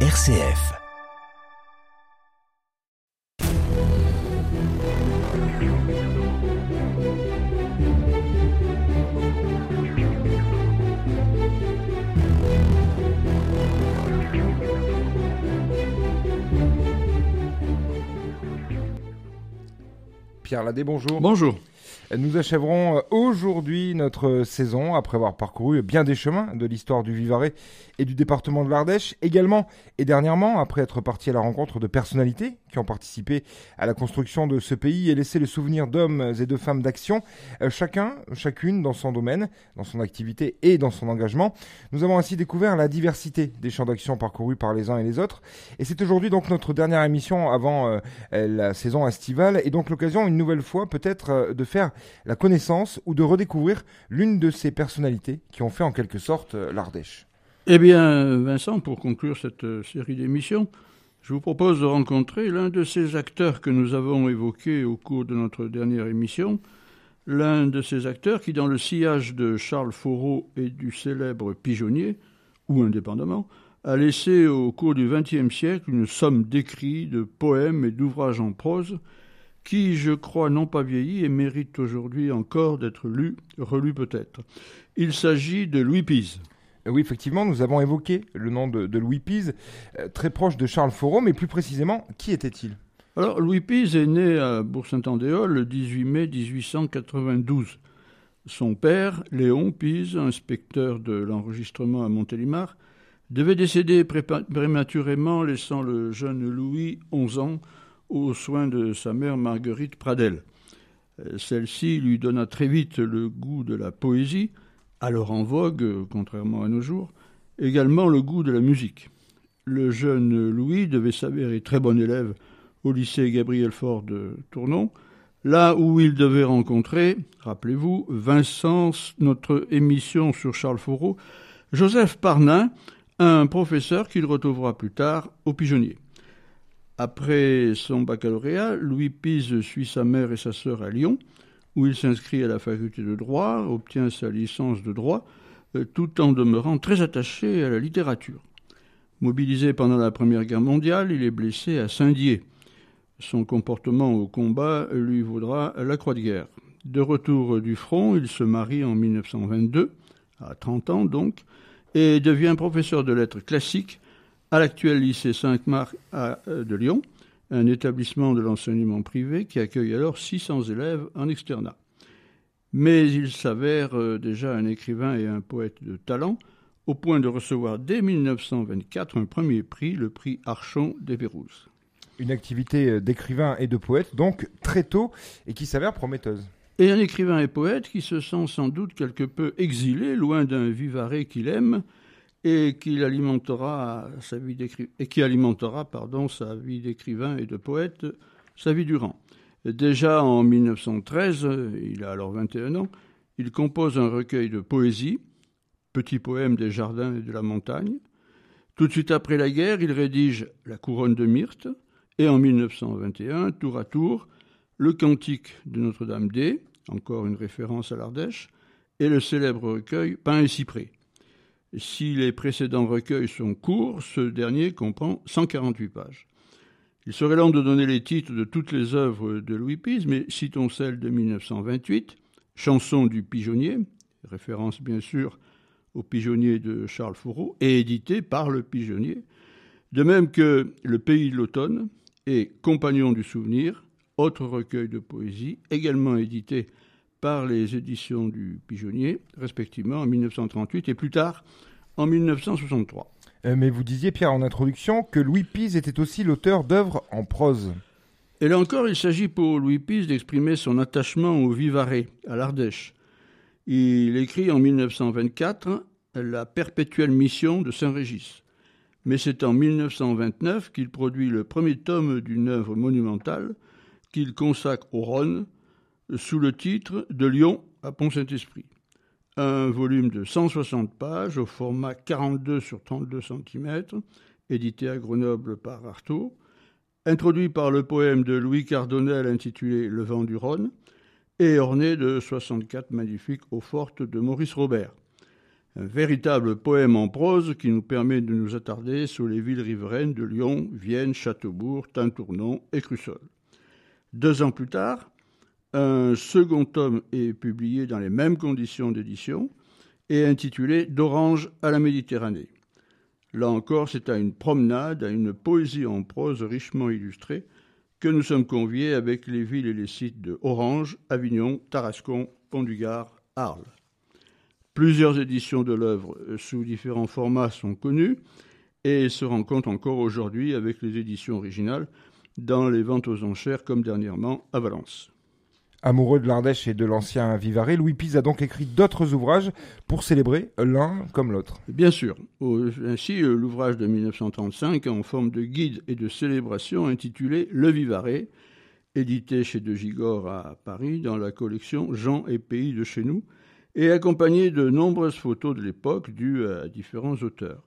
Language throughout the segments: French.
RCF. Pierre Ladé, bonjour. Bonjour. Nous achèverons euh, aujourd'hui notre saison après avoir parcouru bien des chemins de l'histoire du Vivarais et du département de l'Ardèche. Également et dernièrement, après être parti à la rencontre de personnalités qui ont participé à la construction de ce pays et laissé le souvenir d'hommes et de femmes d'action, euh, chacun, chacune dans son domaine, dans son activité et dans son engagement. Nous avons ainsi découvert la diversité des champs d'action parcourus par les uns et les autres. Et c'est aujourd'hui donc notre dernière émission avant euh, la saison estivale et donc l'occasion une nouvelle fois peut-être de faire la connaissance ou de redécouvrir l'une de ces personnalités qui ont fait en quelque sorte euh, l'Ardèche. Eh bien, Vincent, pour conclure cette euh, série d'émissions, je vous propose de rencontrer l'un de ces acteurs que nous avons évoqués au cours de notre dernière émission, l'un de ces acteurs qui, dans le sillage de Charles Foreau et du célèbre pigeonnier, ou indépendamment, a laissé au cours du XXe siècle une somme d'écrits, de poèmes et d'ouvrages en prose qui, je crois, n'ont pas vieilli et méritent aujourd'hui encore d'être lus, relus peut-être. Il s'agit de Louis Pise. Euh, oui, effectivement, nous avons évoqué le nom de, Louis Pise, euh, très proche de Charles Foreau, mais plus précisément, qui était-il? Alors, Louis Pise est né à Bourg-Saint-Andéol le 18 mai 1892. Son père, Léon Pise, inspecteur de l'enregistrement à Montélimar, devait décéder prématurément, laissant le jeune Louis, 11 ans, aux soins de sa mère Marguerite Pradel. Euh, celle-ci lui donna très vite le goût de la poésie, alors en vogue, contrairement à nos jours, également le goût de la musique. Le jeune Louis devait s'avérer très bon élève au lycée Gabriel Faure de Tournon, là où il devait rencontrer, rappelez-vous, Vincent, notre émission sur Charles Foreau, Joseph Parnin, un professeur qu'il retrouvera plus tard au Pigeonnier. Après son baccalauréat, Louis Pise suit sa mère et sa sœur à Lyon, où il s'inscrit à la faculté de droit, obtient sa licence de droit, euh, tout en demeurant très attaché à la littérature. Mobilisé pendant la Première Guerre mondiale, il est blessé à Saint-Dié. Son comportement au combat lui vaudra la Croix de guerre. De retour du front, il se marie en 1922, à 30 ans donc, et devient professeur de lettres classiques à l'actuel lycée Sainte-Marc euh, de Lyon, un établissement de l'enseignement privé qui accueille alors 600 élèves en externat. Mais il s'avère euh, déjà un écrivain et un poète de talent, au point de recevoir dès 1924 un premier prix, le prix Archon des Pérouse. Une activité euh, d'écrivain et de poète, donc très tôt, et qui s'avère prometteuse. Et un écrivain et poète qui se sent sans doute quelque peu exilé, loin d'un vivarais qu'il aime, et qui alimentera sa vie et pardon sa vie d'écrivain et de poète sa vie durant. Déjà en 1913, il a alors 21 ans, il compose un recueil de poésie, Petit poème des jardins et de la montagne. Tout de suite après la guerre, il rédige La couronne de myrte et en 1921, tour à tour, le cantique de Notre-Dame-des, encore une référence à l'Ardèche, et le célèbre recueil Pain et cyprès. Si les précédents recueils sont courts, ce dernier comprend 148 pages. Il serait long de donner les titres de toutes les œuvres de Louis Pise, mais citons celle de 1928, Chanson du pigeonnier, référence bien sûr au pigeonnier de Charles Fourreau, et édité par le pigeonnier, de même que Le pays de l'automne et Compagnon du souvenir, autre recueil de poésie, également édité par les éditions du Pigeonnier, respectivement en 1938 et plus tard en 1963. Euh, mais vous disiez, Pierre, en introduction, que Louis Pise était aussi l'auteur d'œuvres en prose. Et là encore, il s'agit pour Louis Pise d'exprimer son attachement au Vivarais, à l'Ardèche. Il écrit en 1924 La perpétuelle mission de Saint-Régis. Mais c'est en 1929 qu'il produit le premier tome d'une œuvre monumentale qu'il consacre au Rhône, sous le titre De Lyon à Pont-Saint-Esprit. Un volume de 160 pages au format 42 sur 32 cm, édité à Grenoble par Artaud, introduit par le poème de Louis Cardonnel intitulé Le vent du Rhône, et orné de 64 magnifiques eaux fortes de Maurice Robert. Un véritable poème en prose qui nous permet de nous attarder sur les villes riveraines de Lyon, Vienne, Châteaubourg, Tintournon et Crussol. Deux ans plus tard, un second tome est publié dans les mêmes conditions d'édition et intitulé D'Orange à la Méditerranée. Là encore, c'est à une promenade, à une poésie en prose richement illustrée que nous sommes conviés avec les villes et les sites de Orange, Avignon, Tarascon, Pont-du-Gard, Arles. Plusieurs éditions de l'œuvre sous différents formats sont connues et se rencontrent encore aujourd'hui avec les éditions originales dans les ventes aux enchères comme dernièrement à Valence. Amoureux de l'Ardèche et de l'ancien Vivarais, Louis Pise a donc écrit d'autres ouvrages pour célébrer l'un comme l'autre. Bien sûr. Ainsi, euh, l'ouvrage de 1935 en forme de guide et de célébration intitulé Le Vivarais, édité chez De Gigord à Paris dans la collection Jean et Pays de chez nous, et accompagné de nombreuses photos de l'époque dues à différents auteurs.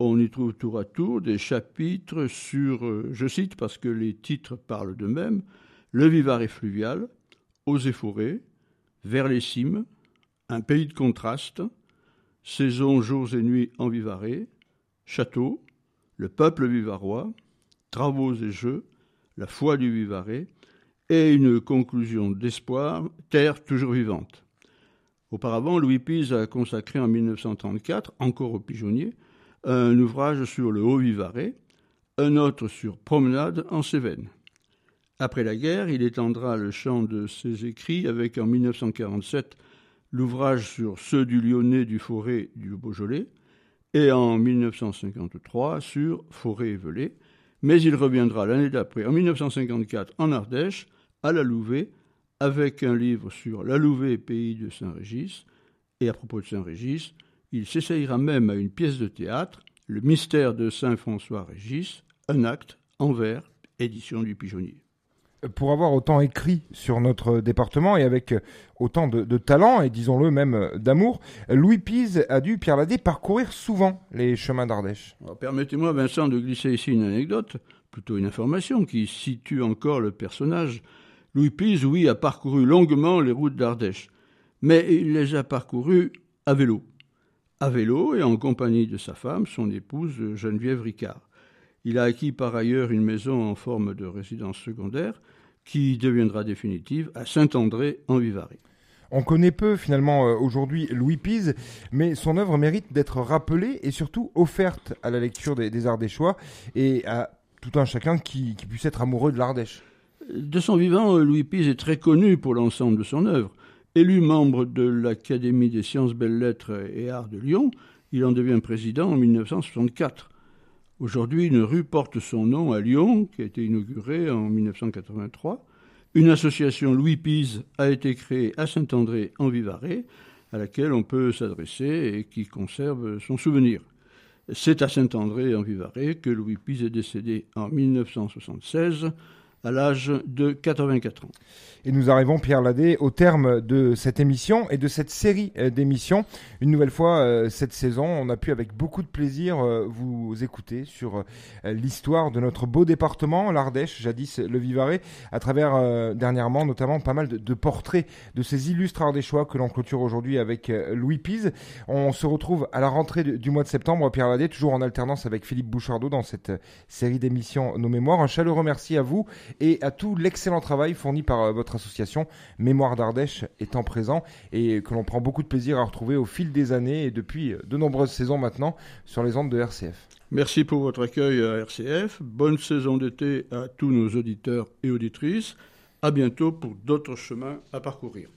On y trouve tour à tour des chapitres sur, euh, je cite parce que les titres parlent d'eux-mêmes, le Vivarais fluvial, Eaux et forêts, vers les cimes, un pays de contraste, saison jours et nuits en Vivarais, château, le peuple vivarois, travaux et jeux, la foi du Vivarais, et une conclusion d'espoir, terre toujours vivante. Auparavant, Louis Pise a consacré en 1934, encore au pigeonnier, un ouvrage sur le Haut-Vivarais, un autre sur Promenade en Cévennes. Après la guerre, il étendra le champ de ses écrits avec en 1947 l'ouvrage sur ceux du Lyonnais, du Forêt, du Beaujolais, et en 1953 sur Forêt et Velay, mais il reviendra l'année d'après, en 1954, en Ardèche, à la Louvée, avec un livre sur la Louvée, pays de Saint-Régis, et à propos de Saint-Régis, il s'essayera même à une pièce de théâtre, Le mystère de Saint-François-Régis, un acte en vers, édition du Pigeonnier pour avoir autant écrit sur notre département et avec autant de, talent et disons-le même d'amour, Louis Pise a dû, Pierre Ladé, parcourir souvent les chemins d'Ardèche. Permettez-moi, Vincent, de glisser ici une anecdote, plutôt une information qui situe encore le personnage. Louis Pise, oui, a parcouru longuement les routes d'Ardèche, mais il les a parcourues à vélo. À vélo et en compagnie de sa femme, son épouse Geneviève Ricard. Il a acquis par ailleurs une maison en forme de résidence secondaire qui deviendra définitive à Saint-André en Vivarais. On connaît peu finalement euh, aujourd'hui Louis Pise, mais son œuvre mérite d'être rappelée et surtout offerte à la lecture des, Ardéchois et à tout un chacun qui, qui puisse être amoureux de l'Ardèche. De son vivant, Louis Pise est très connu pour l'ensemble de son œuvre. Élu membre de l'Académie des sciences, belles-lettres et arts de Lyon, il en devient président en 1964. Aujourd'hui, une rue porte son nom à Lyon, qui a été inaugurée en 1983. Une association Louis Pise a été créée à Saint-André en Vivarais, à laquelle on peut s'adresser et qui conserve son souvenir. C'est à Saint-André en Vivarais que Louis Pise est décédé en 1976 à l'âge de 84 ans. Et nous arrivons, Pierre Ladet, au terme de cette émission et de cette série euh, d'émissions. Une nouvelle fois, euh, cette saison, on a pu avec beaucoup de plaisir euh, vous écouter sur l'histoire de notre beau département, l'Ardèche, jadis le Vivarais, à travers dernièrement notamment pas mal de, portraits de ces illustres Ardéchois que l'on clôture aujourd'hui avec Louis Pise. On se retrouve à la rentrée du mois de septembre, Pierre Ladet, toujours en alternance avec Philippe Bouchardot dans cette série d'émissions Nos Mémoires. Un chaleureux merci à vous et à tout l'excellent travail fourni par votre association Mémoire d'Ardèche étant présent et que l'on prend beaucoup de plaisir à retrouver au fil des années et depuis de nombreuses saisons maintenant sur les ondes de RCF. Merci pour votre accueil à RCF. Bonne saison d'été à tous nos auditeurs et auditrices. À bientôt pour d'autres chemins à parcourir.